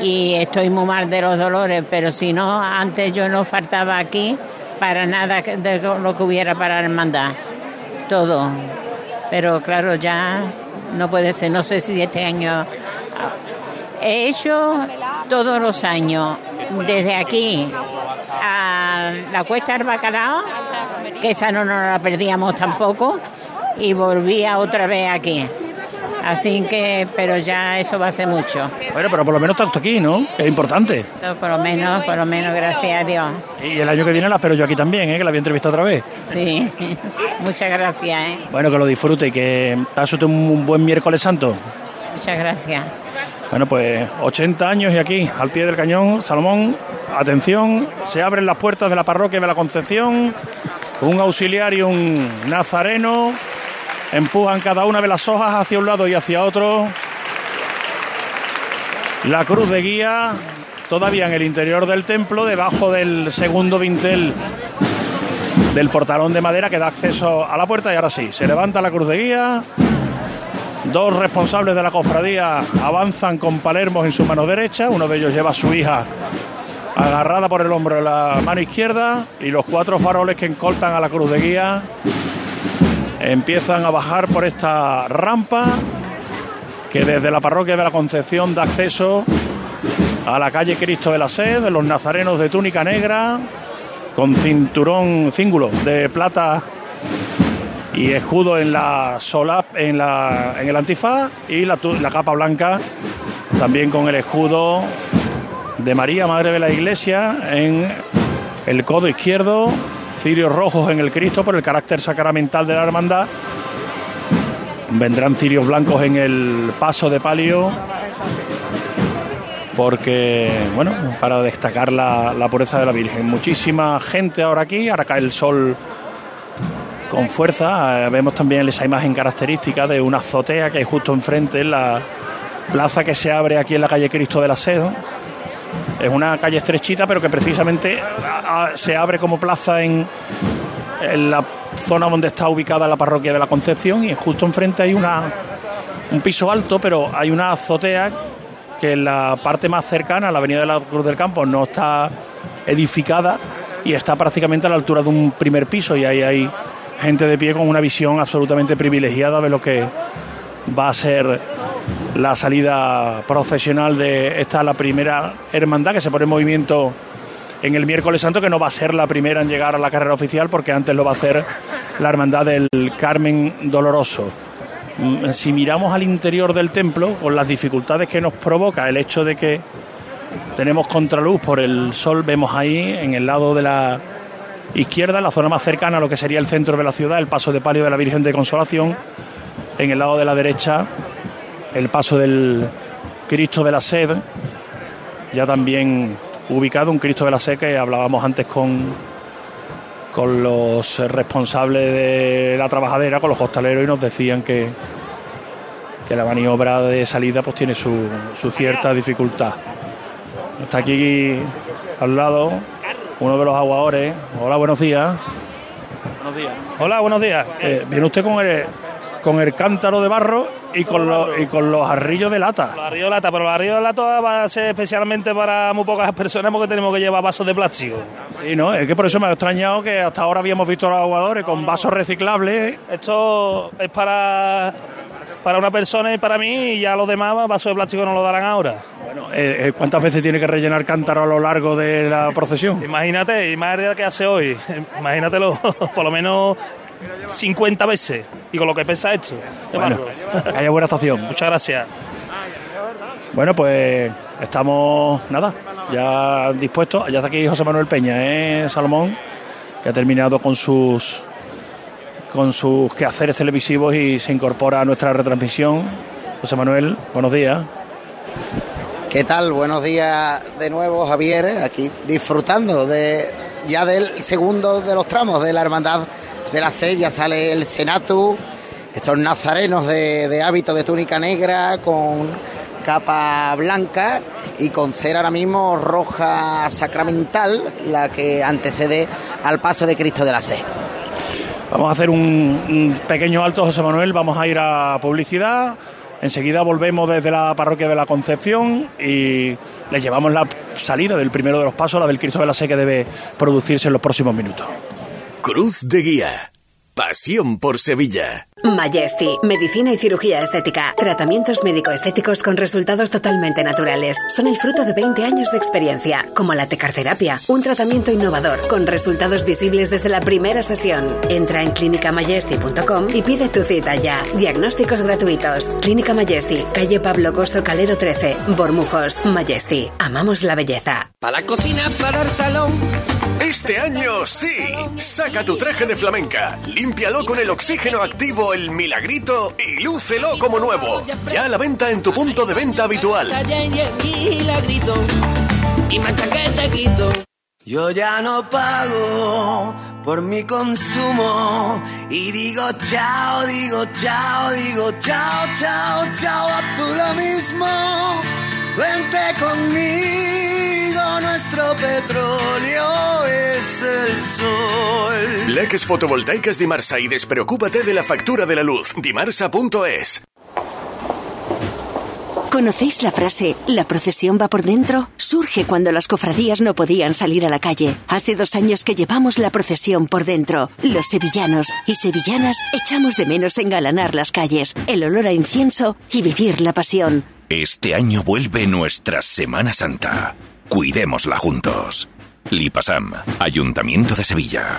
Speaker 12: y estoy muy mal de los dolores, pero si no, antes yo no faltaba aquí para nada de lo que hubiera para la hermandad. Todo. Pero claro, ya no puede ser. No sé si este año. He hecho todos los años, desde aquí a la Cuesta del Bacalao, que esa no nos la perdíamos tampoco, y volvía otra vez aquí. Así que, pero ya eso va a ser mucho.
Speaker 4: Bueno, pero por lo menos tanto aquí, ¿no? Es importante.
Speaker 12: Eso por lo menos, por lo menos, gracias a Dios.
Speaker 4: Y el año que viene la espero yo aquí también, ¿eh? Que la voy a entrevistar otra vez.
Speaker 12: Sí, muchas gracias, ¿eh?
Speaker 4: Bueno, que lo disfrute y que pase usted un buen miércoles santo.
Speaker 12: Muchas gracias.
Speaker 4: Bueno, pues 80 años y aquí, al pie del cañón, Salomón, atención, se abren las puertas de la parroquia de la Concepción, un auxiliar y un nazareno empujan cada una de las hojas hacia un lado y hacia otro. La cruz de guía todavía en el interior del templo, debajo del segundo dintel del portalón de madera que da acceso a la puerta y ahora sí, se levanta la cruz de guía. Dos responsables de la cofradía avanzan con palermos en su mano derecha, uno de ellos lleva a su hija agarrada por el hombro de la mano izquierda y los cuatro faroles que encoltan a la cruz de guía empiezan a bajar por esta rampa que desde la parroquia de la Concepción da acceso a la calle Cristo de la Sed, de los nazarenos de túnica negra, con cinturón cíngulo de plata y escudo en la solap, en, la, en el antifaz y la, la capa blanca, también con el escudo de María, Madre de la Iglesia, en el codo izquierdo, cirios rojos en el Cristo por el carácter sacramental de la hermandad. Vendrán cirios blancos en el paso de palio porque, bueno, para destacar la, pureza de la Virgen. Muchísima gente ahora aquí, ahora cae el sol con fuerza. Vemos también esa imagen característica de una azotea que hay justo enfrente en la plaza que se abre aquí en la calle Cristo de la Sed. Es una calle estrechita, pero que precisamente se abre como plaza en, la zona donde está ubicada la parroquia de la Concepción y justo enfrente hay una, un piso alto, pero hay una azotea que en la parte más cercana, la avenida de la Cruz del Campo, no está edificada y está prácticamente a la altura de un primer piso y ahí hay gente de pie con una visión absolutamente privilegiada de lo que va a ser la salida profesional de esta la primera hermandad que se pone en movimiento en el miércoles santo, que no va a ser la primera en llegar a la carrera oficial, porque antes lo va a hacer la hermandad del Carmen Doloroso. Mm, si miramos al interior del templo, con las dificultades que nos provoca el hecho de que tenemos contraluz por el sol, vemos ahí en el lado de la izquierda, la zona más cercana a lo que sería el centro de la ciudad, el paso de palio de la Virgen de Consolación, en el lado de la derecha, el paso del Cristo de la Sed, ya también ubicado, un Cristo de la Seca, y hablábamos antes con, con los responsables de la trabajadera, con los hosteleros, y nos decían que, que la maniobra de salida pues tiene su, su cierta dificultad. Está aquí al lado uno de los aguadores. Hola, buenos días.
Speaker 13: Buenos días. Hola, buenos días.
Speaker 4: Eh, ¿Viene usted con el, con el cántaro de barro y con, los, y con los arrillos de lata.
Speaker 13: Los arrillos de lata, pero los arrillos de lata va a ser especialmente para muy pocas personas porque tenemos que llevar vasos de plástico.
Speaker 4: Sí, no, es que por eso me ha extrañado que hasta ahora habíamos visto a los aguadores con vasos reciclables.
Speaker 13: Esto es para para una persona y para mí, y ya los demás vasos de plástico no lo darán ahora.
Speaker 4: Bueno, eh, eh, ¿cuántas veces tiene que rellenar cántaro a lo largo de la procesión?
Speaker 13: Imagínate, imagínate que hace hoy, imagínatelo, por lo menos 50 veces, y con lo que pesa esto.
Speaker 4: Bueno, haya buena estación.
Speaker 13: Muchas gracias.
Speaker 4: Bueno, pues estamos, nada, ya dispuestos. Ya está aquí José Manuel Peña, ¿eh, Salomón? Que ha terminado con sus con sus quehaceres televisivos y se incorpora a nuestra retransmisión. José Manuel, buenos días.
Speaker 5: ¿Qué tal? Buenos días de nuevo, Javier. Aquí disfrutando de ya del segundo de los tramos de la Hermandad de la C. Ya sale el Senatu, estos nazarenos de, hábito de túnica negra con capa blanca y con cera ahora mismo roja sacramental, la que antecede al paso de Cristo de la C.
Speaker 4: Vamos a hacer un, pequeño alto, José Manuel, vamos a ir a publicidad. Enseguida volvemos desde la parroquia de la Concepción y les llevamos la salida del primero de los pasos, la del Cristo de la Sé, que debe producirse en los próximos minutos.
Speaker 2: Cruz de Guía. Pasión por Sevilla.
Speaker 10: Majesty, medicina y cirugía estética. Tratamientos médico-estéticos con resultados totalmente naturales. Son el fruto de 20 años de experiencia, como la tecarterapia, un tratamiento innovador con resultados visibles desde la primera sesión. Entra en clinicamajesty.com y pide tu cita ya. Diagnósticos gratuitos. Clínica Majesty, calle Pablo Coso Calero 13, Bormujos. Majesty, amamos la belleza.
Speaker 9: Para la cocina, para el salón.
Speaker 2: Este año sí. Saca tu traje de flamenca, límpialo con el oxígeno activo El Milagrito y lúcelo como nuevo. Ya a la venta en tu punto de venta habitual.
Speaker 9: Yo ya no pago por mi consumo y digo chao, digo chao, digo chao, chao, chao, a tú lo mismo. Vente conmigo, nuestro petróleo es el sol.
Speaker 2: Leques fotovoltaicas Dimarsa y despreocúpate de la factura de la luz. Dimarsa.es.
Speaker 10: ¿Conocéis la frase La procesión va por dentro? Surge cuando las cofradías no podían salir a la calle. Hace dos años que llevamos la procesión por dentro. Los sevillanos y sevillanas echamos de menos engalanar las calles, el olor a incienso y vivir la pasión.
Speaker 11: Este año vuelve nuestra Semana Santa. Cuidémosla juntos. Lipasam, Ayuntamiento de Sevilla.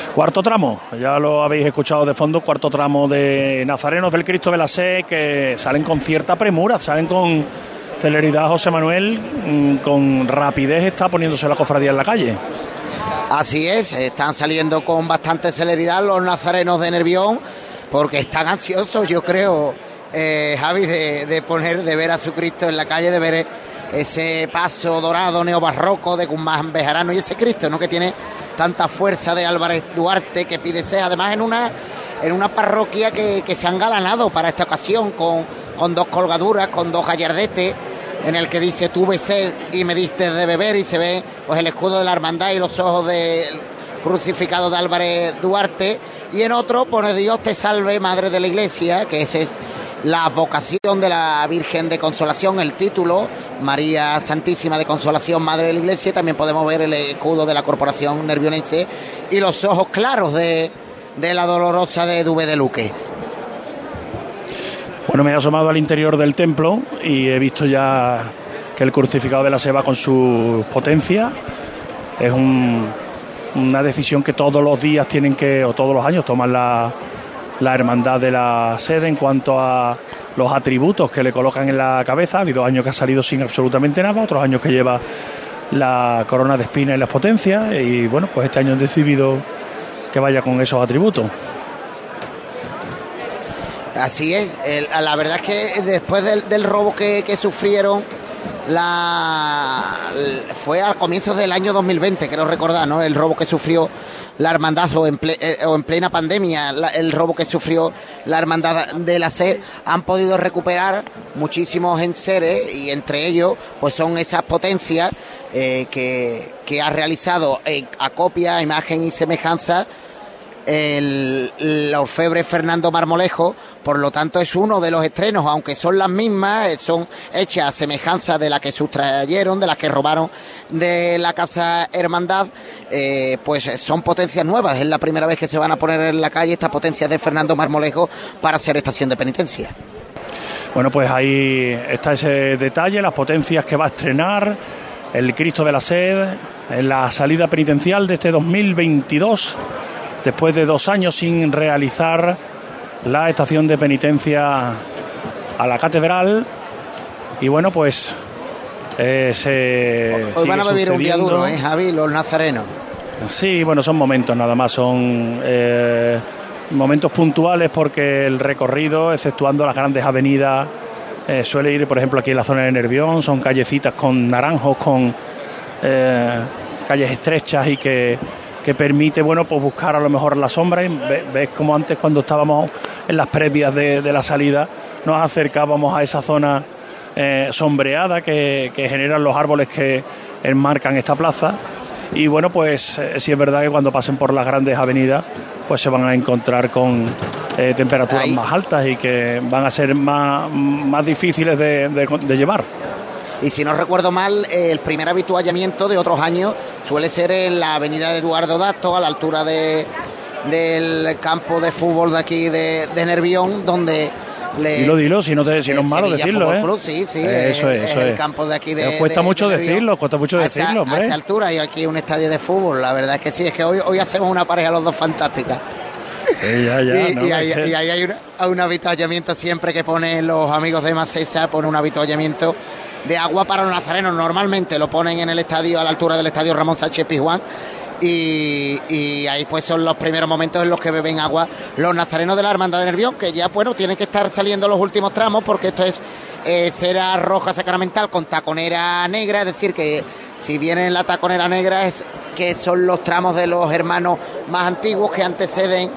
Speaker 4: Cuarto tramo, ya lo habéis escuchado de fondo, cuarto tramo de Nazarenos del Cristo de la Sé que salen con cierta premura, salen con celeridad José Manuel, mm, con rapidez está poniéndose la cofradía en la calle.
Speaker 5: Así es, están saliendo con bastante celeridad los nazarenos de Nervión porque están ansiosos, yo creo, eh, Javi, de, de, poner, de ver a su Cristo en la calle, de ver ese paso dorado neobarroco de Guzmán Bejarano y ese Cristo, ¿no? Que tiene tanta fuerza de Álvarez Duarte que pide ser, además en una en una parroquia que, que se han galanado para esta ocasión con, con dos colgaduras, con dos gallardetes en el que dice tuve sed y me diste de beber y se ve pues el escudo de la hermandad y los ojos del crucificado de Álvarez Duarte. Y en otro pone Dios te salve madre de la iglesia que ese es la vocación de la Virgen de Consolación, el título, María Santísima de Consolación, Madre de la Iglesia, también podemos ver el escudo de la Corporación Nervionense y los ojos claros de, de la dolorosa de Dube de Luque.
Speaker 4: Bueno, me he asomado al interior del templo y he visto ya que el crucificado de la Seba con su potencia es un, una decisión que todos los días tienen que, o todos los años, toman la, la hermandad de la sede en cuanto a los atributos que le colocan en la cabeza. Ha habido años que ha salido sin absolutamente nada, otros años que lleva la corona de espina y las potencias y bueno, pues este año han decidido que vaya con esos atributos.
Speaker 5: Así es, la verdad es que después del, robo que, sufrieron, la fue al comienzo del año 2020, creo recordar, ¿no? El robo que sufrió la hermandad o en, eh, o en plena pandemia, el robo que sufrió la hermandad de la SED, han podido recuperar muchísimos enseres y entre ellos pues son esas potencias eh, que, que, ha realizado a copia, imagen y semejanza el, el, orfebre Fernando Marmolejo, por lo tanto es uno de los estrenos, aunque son las mismas, son hechas a semejanza de las que sustrayeron, de las que robaron de la Casa Hermandad, eh, pues son potencias nuevas, es la primera vez que se van a poner en la calle estas potencias de Fernando Marmolejo para hacer estación de penitencia.
Speaker 4: Bueno, pues ahí está ese detalle, las potencias que va a estrenar el Cristo de la Sed en la salida penitencial de este 2022 después de dos años sin realizar la estación de penitencia a la catedral. Y bueno, pues eh, se.
Speaker 5: Hoy van a vivir un día duro, ¿eh, Javi? Los nazarenos.
Speaker 4: Sí, bueno, son momentos nada más, son eh, momentos puntuales porque el recorrido, exceptuando las grandes avenidas, eh, suele ir, por ejemplo, aquí en la zona de Nervión, son callecitas con naranjos, con calles estrechas y que que permite bueno pues buscar a lo mejor la sombra. Y ves, ves como antes cuando estábamos en las previas de, de la salida nos acercábamos a esa zona eh, sombreada que, que, generan los árboles que enmarcan esta plaza. Y bueno pues eh, sí es verdad que cuando pasen por las grandes avenidas pues se van a encontrar con eh, temperaturas Ahí. más altas y que van a ser más, más difíciles de, de, de llevar
Speaker 5: y si no recuerdo mal, el primer habituallamiento de otros años suele ser en la avenida de Eduardo Dato, a la altura de, del campo de fútbol de aquí de, de Nervión, donde le,
Speaker 4: dilo, dilo, si no, te, si no es malo
Speaker 5: Sevilla
Speaker 4: decirlo, ¿eh?
Speaker 5: Club, sí, sí,
Speaker 4: eso es, eso
Speaker 5: el
Speaker 4: es.
Speaker 5: campo de aquí de.
Speaker 4: Pero cuesta
Speaker 5: de,
Speaker 4: mucho
Speaker 5: de
Speaker 4: decirlo, cuesta mucho
Speaker 5: a
Speaker 4: decirlo,
Speaker 5: esa. A esa altura y aquí un estadio de fútbol, la verdad es que sí, es que hoy, hoy hacemos una pareja los dos fantástica.
Speaker 4: Sí, ya, ya,
Speaker 5: y,
Speaker 4: no,
Speaker 5: y, ahí, y, hay una, un avituallamiento siempre que ponen los amigos de Macesa, pone un avituallamiento de agua para los nazarenos. Normalmente lo ponen en el estadio, a la altura del estadio Ramón Sánchez Pizjuán. Y, ahí pues son los primeros momentos en los que beben agua los nazarenos de la Hermandad de Nervión, que ya bueno, tienen que estar saliendo los últimos tramos porque esto es eh, cera roja sacramental con taconera negra, es decir, que si viene la taconera negra es que son los tramos de los hermanos más antiguos que anteceden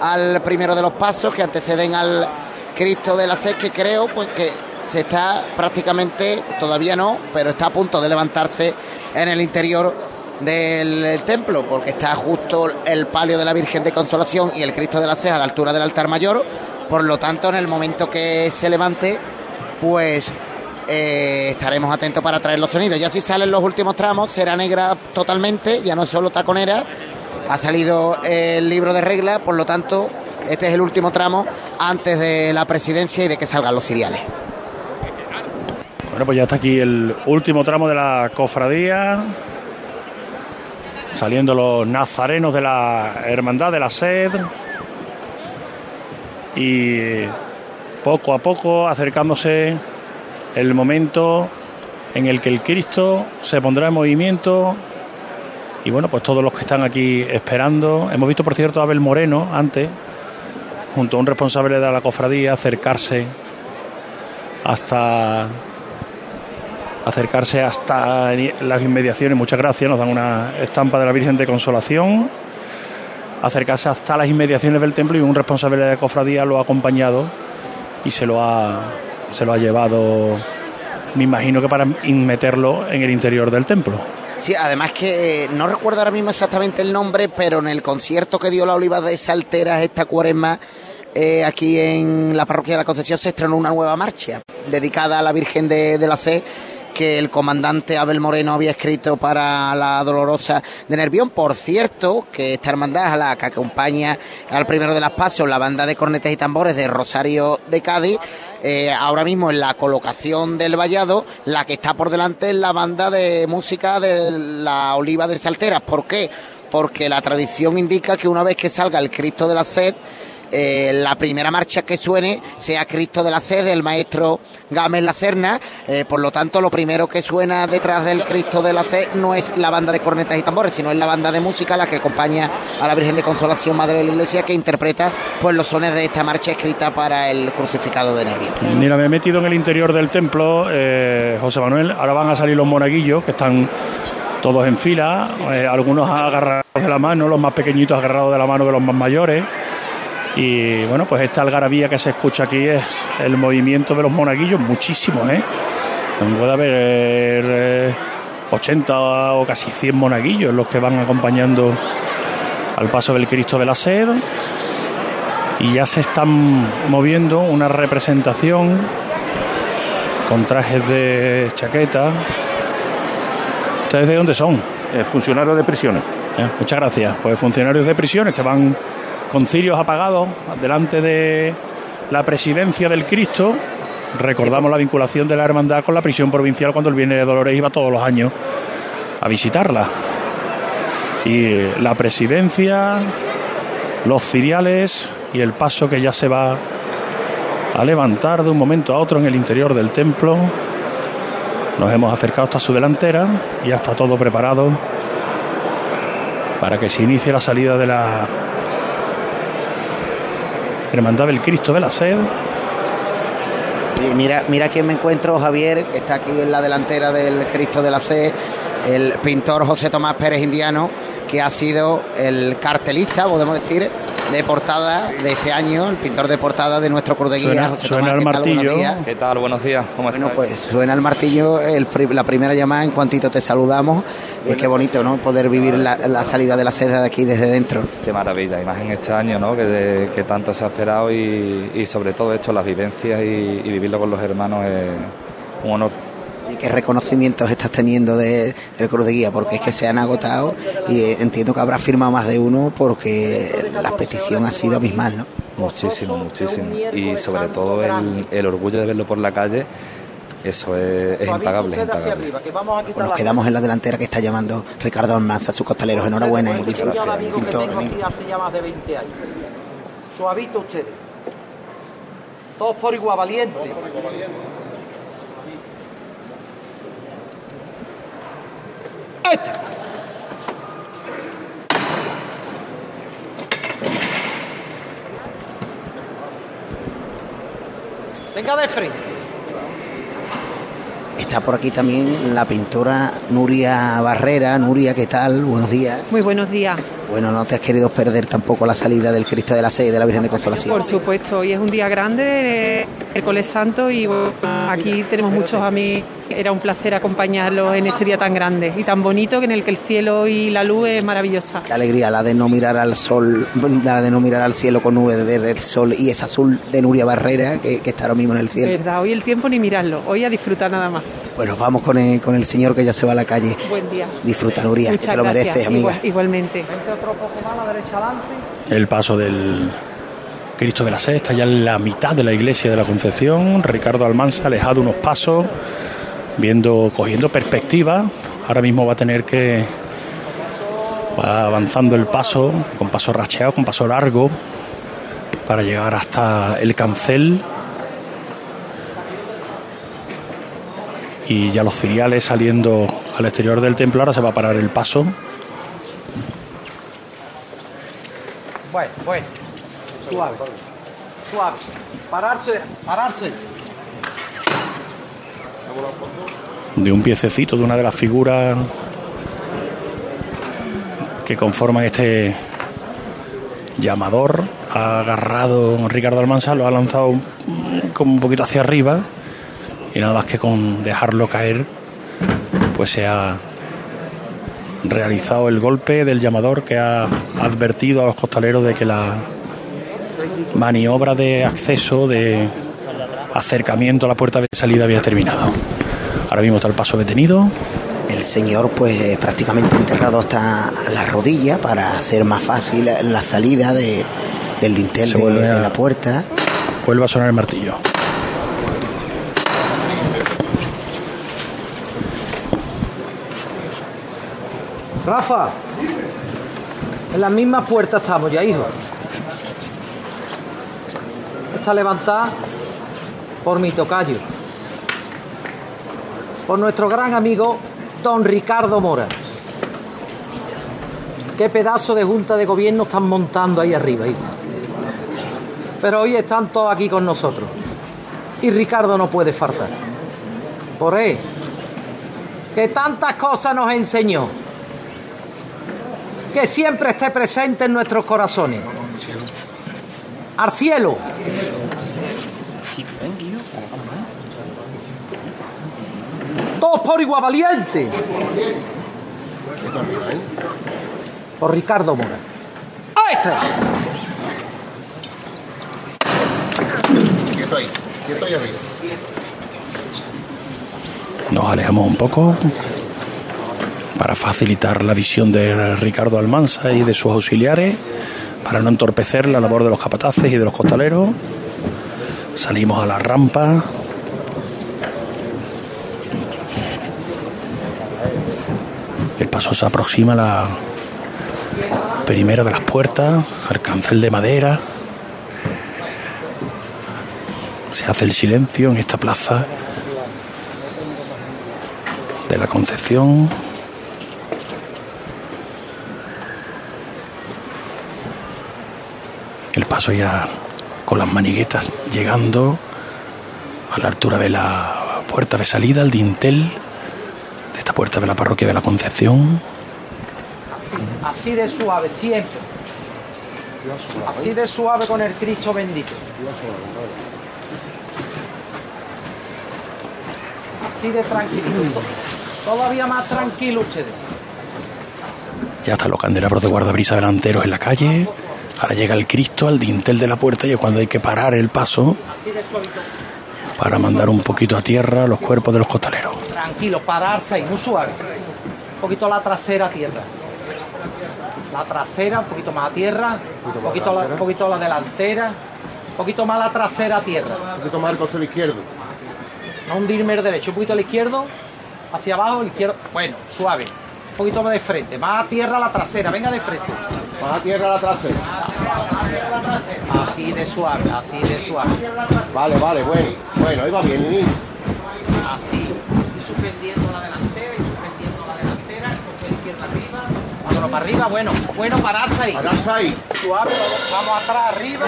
Speaker 5: al primero de los pasos, que anteceden al Cristo de la Sed, que creo pues que se está prácticamente, todavía no, pero está a punto de levantarse en el interior del, templo, porque está justo el palio de la Virgen de Consolación y el Cristo de la Ceja a la altura del altar mayor. Por lo tanto, en el momento que se levante, pues eh, estaremos atentos para traer los sonidos. Ya si salen los últimos tramos, será negra totalmente, ya no es solo taconera. Ha salido el libro de reglas, por lo tanto, este es el último tramo antes de la presidencia y de que salgan los ciriales.
Speaker 4: Bueno, pues ya está aquí el último tramo de la cofradía. Saliendo los nazarenos de la Hermandad de la Sed. Y poco a poco acercándose el momento en el que el Cristo se pondrá en movimiento Y bueno, pues todos los que están aquí esperando. Hemos visto, por cierto, a Abel Moreno antes, junto a un responsable de la cofradía, acercarse hasta acercarse hasta las inmediaciones. Muchas gracias, nos dan una estampa de la Virgen de Consolación. Acercarse hasta las inmediaciones del templo y un responsable de la cofradía lo ha acompañado y se lo ha, se lo ha llevado, me imagino que para meterlo en el interior del templo.
Speaker 5: Sí, además que eh, no recuerdo ahora mismo exactamente el nombre, pero en el concierto que dio la Oliva de Salteras esta cuaresma, eh, aquí en la parroquia de la Concepción se estrenó una nueva marcha dedicada a la Virgen de, de la C que el comandante Abel Moreno había escrito para la Dolorosa de Nervión. Por cierto, que esta hermandad la que acompaña al primero de las pasos la banda de cornetes y tambores de Rosario de Cádiz, eh, ahora mismo en la colocación del vallado, la que está por delante es la banda de música de la Oliva de Salteras. ¿Por qué? Porque la tradición indica que una vez que salga el Cristo de la Sed, eh, la primera marcha que suene sea Cristo de la Sede, el maestro Gámez Lacerna. Eh, por lo tanto, lo primero que suena detrás del Cristo de la Sede no es la banda de cornetas y tambores, sino es la banda de música la que acompaña a la Virgen de Consolación Madre de la Iglesia que interpreta pues los sones de esta marcha escrita para el crucificado de Nervio.
Speaker 4: Mira, me he metido en el interior del templo, eh, José Manuel. Ahora van a salir los monaguillos que están todos en fila, algunos agarrados de la mano, los más pequeñitos agarrados de la mano de los más mayores. Y bueno, pues esta algarabía que se escucha aquí es el movimiento de los monaguillos, muchísimos, ¿eh? Puede haber 80 eh, o casi 100 monaguillos los que van acompañando al paso del Cristo de la Sed. Y ya se están moviendo una representación con trajes de chaqueta. ¿Ustedes de dónde son?
Speaker 14: Eh, funcionarios de prisiones.
Speaker 4: Eh, muchas gracias. Pues funcionarios de prisiones que van con cirios apagados delante de la presidencia del Cristo. Recordamos la vinculación de la hermandad con la prisión provincial cuando el Viernes de Dolores iba todos los años a visitarla. Y la presidencia, los ciriales y el paso que ya se va a levantar de un momento a otro en el interior del templo. Nos hemos acercado hasta su delantera y ya está todo preparado para que se inicie la salida de la Hermandad del Cristo de la Sed.
Speaker 5: mira, mira quién me encuentro, Javier, que está aquí en la delantera del Cristo de la Sed, el pintor José Tomás Pérez Indiano, que ha sido el cartelista, podemos decir, de portada de este año, el pintor de portada de nuestro Cruz de Guía.
Speaker 4: Suena, el martillo.
Speaker 15: ¿Qué tal? Buenos días. ¿Cómo
Speaker 5: bueno, pues suena el martillo, la primera llamada, en cuantito te saludamos. Es qué bonito, ¿no? Poder vivir la, salida de la sede de aquí desde dentro.
Speaker 15: Qué maravilla, imagen este año, ¿no? Que, que tanto se ha esperado y, sobre todo esto, las vivencias y, y vivirlo con los hermanos es un honor
Speaker 5: ¿Y qué reconocimientos estás teniendo de, del Cruz de Guía? Porque es que se han agotado y eh, entiendo que habrá firmado más de uno porque la petición ha sido abismal, ¿no?
Speaker 15: Muchísimo, muchísimo. Y sobre todo el, orgullo de verlo por la calle eso es, impagable.
Speaker 5: Pues nos quedamos en la delantera que está llamando Ricardo Almanza, sus costaleros. Enhorabuena y disfruta.
Speaker 16: hace ya más de 20 años. Suavito ustedes. Todos por igual valiente. Venga de frente.
Speaker 5: Está por aquí también la pintora Nuria Barrera. Nuria, ¿qué tal? Buenos días.
Speaker 17: Muy buenos días.
Speaker 5: Bueno, no te has querido perder tampoco la salida del Cristo de la Sede de la Virgen de Consolación.
Speaker 17: Por supuesto, hoy es un día grande, el Cole Santo, y aquí tenemos muchos amigos. Era un placer acompañarlos en este día tan grande y tan bonito que en el que el cielo y la luz es maravillosa.
Speaker 5: Qué alegría la de no mirar al sol, la de no mirar al cielo con nubes, de ver el sol y ese azul de Nuria Barrera que, que está ahora mismo en el cielo.
Speaker 17: Verdad, hoy el tiempo ni mirarlo, hoy a disfrutar nada más.
Speaker 5: Bueno, vamos con el, con el señor que ya se va a la calle.
Speaker 17: Buen día.
Speaker 5: Disfruta, Nuria, que te lo mereces, amiga.
Speaker 17: igualmente
Speaker 4: el paso del Cristo de la Sed está ya en la mitad de la iglesia de la Concepción. Ricardo Almanza alejado unos pasos, viendo, cogiendo perspectiva. Ahora mismo va a tener que va avanzando el paso, con paso racheado, con paso largo, para llegar hasta el cancel. y ya los filiales saliendo al exterior del templo. Ahora se va a parar el paso.
Speaker 16: Bueno, bueno, suave, suave, pararse, pararse.
Speaker 4: De un piececito de una de las figuras que conforman este llamador ha agarrado Ricardo Almansa, lo ha lanzado como un poquito hacia arriba y nada más que con dejarlo caer, pues se ha realizado el golpe del llamador que ha advertido a los costaleros de que la maniobra de acceso, de acercamiento a la puerta de salida había terminado. Ahora mismo está el paso detenido.
Speaker 5: El señor pues prácticamente enterrado hasta la rodilla para hacer más fácil la salida de, del dintel de,
Speaker 4: a-
Speaker 5: de la puerta.
Speaker 4: Vuelve a sonar el martillo.
Speaker 16: Rafa, en la misma puerta estamos ya, hijo. Está levantada por mi tocayo. Por nuestro gran amigo don Ricardo Mora. Qué pedazo de junta de gobierno están montando ahí arriba, hijo. Pero hoy están todos aquí con nosotros. Y Ricardo no puede faltar. Por él, que tantas cosas nos enseñó que siempre esté presente en nuestros corazones. Al cielo. Todos por igual valiente. Por Ricardo Mora. ¡Ahí está!
Speaker 14: Quieto ahí, quieto ahí arriba.
Speaker 4: Nos alejamos un poco para facilitar la visión de Ricardo Almansa y de sus auxiliares, para no entorpecer la labor de los capataces y de los costaleros. Salimos a la rampa. El paso se aproxima a la primera de las puertas, al cancel de madera. Se hace el silencio en esta plaza de la Concepción. Paso ya con las maniguetas llegando a la altura de la puerta de salida, al dintel de esta puerta de la parroquia de la Concepción.
Speaker 16: Así de suave, siempre. Así de suave con el Cristo bendito. Así de tranquilo. Todavía más tranquilo ustedes.
Speaker 4: Ya están los candelabros de guardabrisa delanteros en la calle. Ahora llega el Cristo al dintel de la puerta y es cuando hay que parar el paso para mandar un poquito a tierra los cuerpos de los costaleros.
Speaker 16: Tranquilo, pararse ahí, muy suave. Un poquito la trasera a tierra. La trasera, un poquito más a tierra. Un poquito la, un poquito la delantera. Un poquito más la trasera a tierra.
Speaker 14: Un poquito más al costado izquierdo.
Speaker 16: No hundirme el derecho, un poquito al izquierdo, hacia abajo, el izquierdo. Bueno, suave. Un poquito más de frente, más a tierra la trasera, venga de frente.
Speaker 14: Más a tierra la trasera.
Speaker 16: Así de suave, así de suave.
Speaker 14: Vale, vale, bueno. Bueno, ahí va bien, niño.
Speaker 16: Así. Y suspendiendo la delantera, y suspendiendo la delantera, el coche de izquierda arriba. Vámonos para arriba, bueno, bueno, pararse ahí.
Speaker 14: Pararse ahí.
Speaker 16: Suave, vamos atrás, arriba.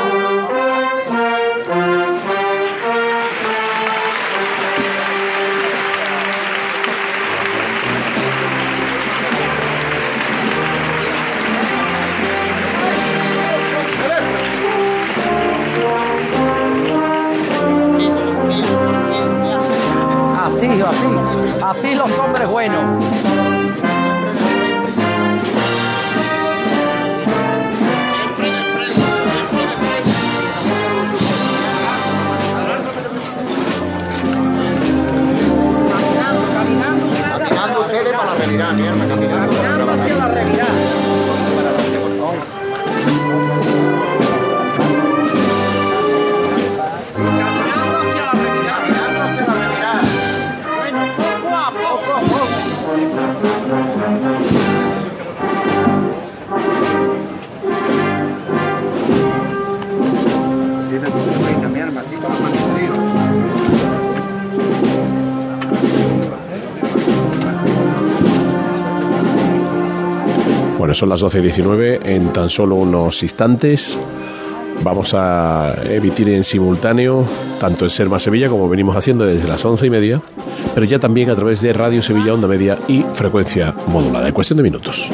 Speaker 16: Así, así. Así los hombres buenos.
Speaker 3: Son las 12 y 19. En tan solo unos instantes vamos a emitir en simultáneo, tanto en Serma Sevilla, como venimos haciendo desde las once y media, pero ya también a través de Radio Sevilla Onda Media y frecuencia modulada. En cuestión de minutos.